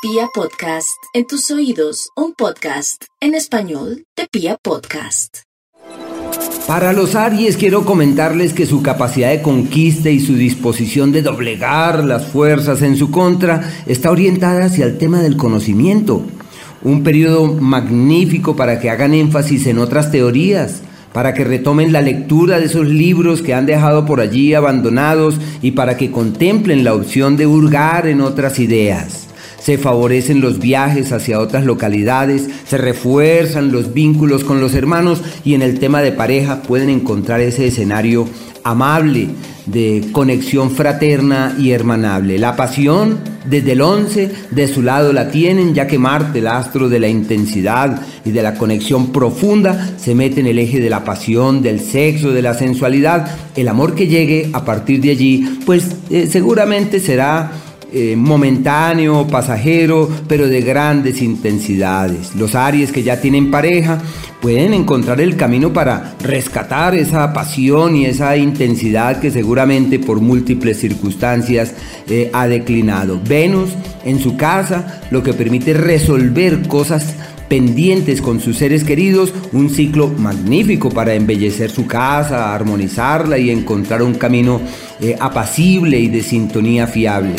Pia Podcast, en tus oídos, un podcast en español de Pia Podcast. Para los Aries quiero comentarles que su capacidad de conquista y su disposición de doblegar las fuerzas en su contra está orientada hacia el tema del conocimiento. Un periodo magnífico para que hagan énfasis en otras teorías, para que retomen la lectura de esos libros que han dejado por allí abandonados y para que contemplen la opción de hurgar en otras ideas se favorecen los viajes hacia otras localidades, se refuerzan los vínculos con los hermanos y en el tema de pareja pueden encontrar ese escenario amable de conexión fraterna y hermanable. La pasión desde el 11 de su lado la tienen ya que Marte, el astro de la intensidad y de la conexión profunda, se mete en el eje de la pasión, del sexo, de la sensualidad. El amor que llegue a partir de allí, pues eh, seguramente será eh, momentáneo, pasajero, pero de grandes intensidades. Los Aries que ya tienen pareja pueden encontrar el camino para rescatar esa pasión y esa intensidad que seguramente por múltiples circunstancias eh, ha declinado. Venus en su casa, lo que permite resolver cosas pendientes con sus seres queridos, un ciclo magnífico para embellecer su casa, armonizarla y encontrar un camino eh, apacible y de sintonía fiable.